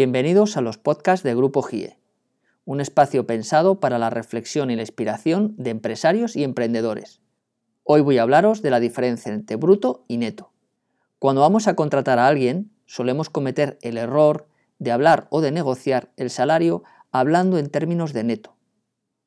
Bienvenidos a los podcasts de Grupo GIE, un espacio pensado para la reflexión y la inspiración de empresarios y emprendedores. Hoy voy a hablaros de la diferencia entre bruto y neto. Cuando vamos a contratar a alguien, solemos cometer el error de hablar o de negociar el salario hablando en términos de neto,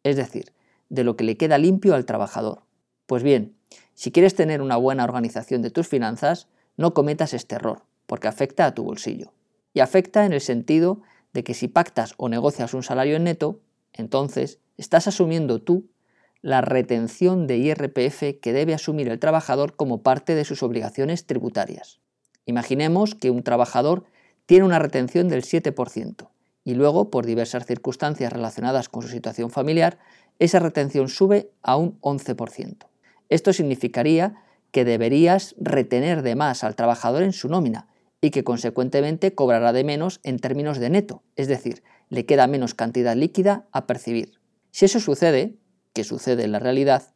es decir, de lo que le queda limpio al trabajador. Pues bien, si quieres tener una buena organización de tus finanzas, no cometas este error, porque afecta a tu bolsillo. Y afecta en el sentido de que si pactas o negocias un salario en neto, entonces estás asumiendo tú la retención de IRPF que debe asumir el trabajador como parte de sus obligaciones tributarias. Imaginemos que un trabajador tiene una retención del 7% y luego, por diversas circunstancias relacionadas con su situación familiar, esa retención sube a un 11%. Esto significaría que deberías retener de más al trabajador en su nómina y que consecuentemente cobrará de menos en términos de neto, es decir, le queda menos cantidad líquida a percibir. Si eso sucede, que sucede en la realidad,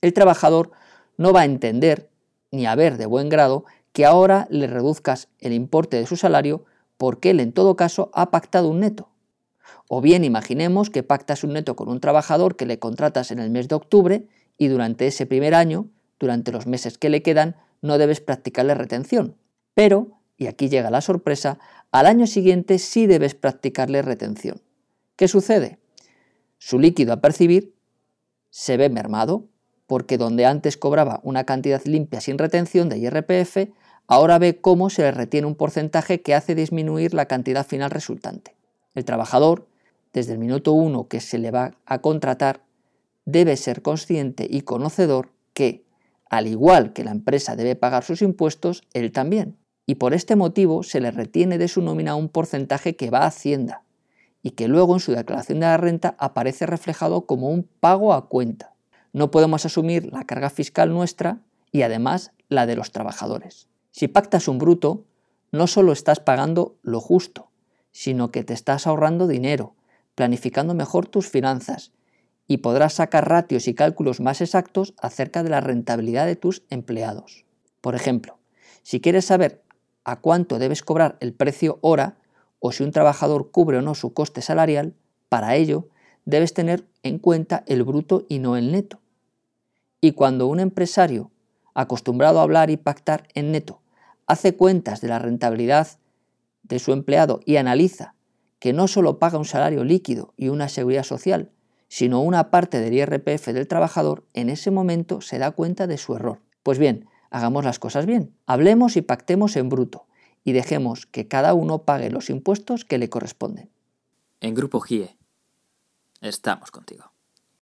el trabajador no va a entender ni a ver de buen grado que ahora le reduzcas el importe de su salario porque él en todo caso ha pactado un neto. O bien imaginemos que pactas un neto con un trabajador que le contratas en el mes de octubre y durante ese primer año, durante los meses que le quedan, no debes practicarle retención. Pero, y aquí llega la sorpresa, al año siguiente sí debes practicarle retención. ¿Qué sucede? Su líquido a percibir se ve mermado, porque donde antes cobraba una cantidad limpia sin retención de IRPF, ahora ve cómo se le retiene un porcentaje que hace disminuir la cantidad final resultante. El trabajador, desde el minuto uno que se le va a contratar, debe ser consciente y conocedor que, al igual que la empresa debe pagar sus impuestos, él también. Y por este motivo se le retiene de su nómina un porcentaje que va a Hacienda y que luego en su declaración de la renta aparece reflejado como un pago a cuenta. No podemos asumir la carga fiscal nuestra y además la de los trabajadores. Si pactas un bruto, no solo estás pagando lo justo, sino que te estás ahorrando dinero, planificando mejor tus finanzas y podrás sacar ratios y cálculos más exactos acerca de la rentabilidad de tus empleados. Por ejemplo, si quieres saber a cuánto debes cobrar el precio hora o si un trabajador cubre o no su coste salarial, para ello debes tener en cuenta el bruto y no el neto. Y cuando un empresario, acostumbrado a hablar y pactar en neto, hace cuentas de la rentabilidad de su empleado y analiza que no solo paga un salario líquido y una seguridad social, sino una parte del IRPF del trabajador, en ese momento se da cuenta de su error. Pues bien, hagamos las cosas bien. Hablemos y pactemos en bruto y dejemos que cada uno pague los impuestos que le corresponden. En Grupo GIE, estamos contigo.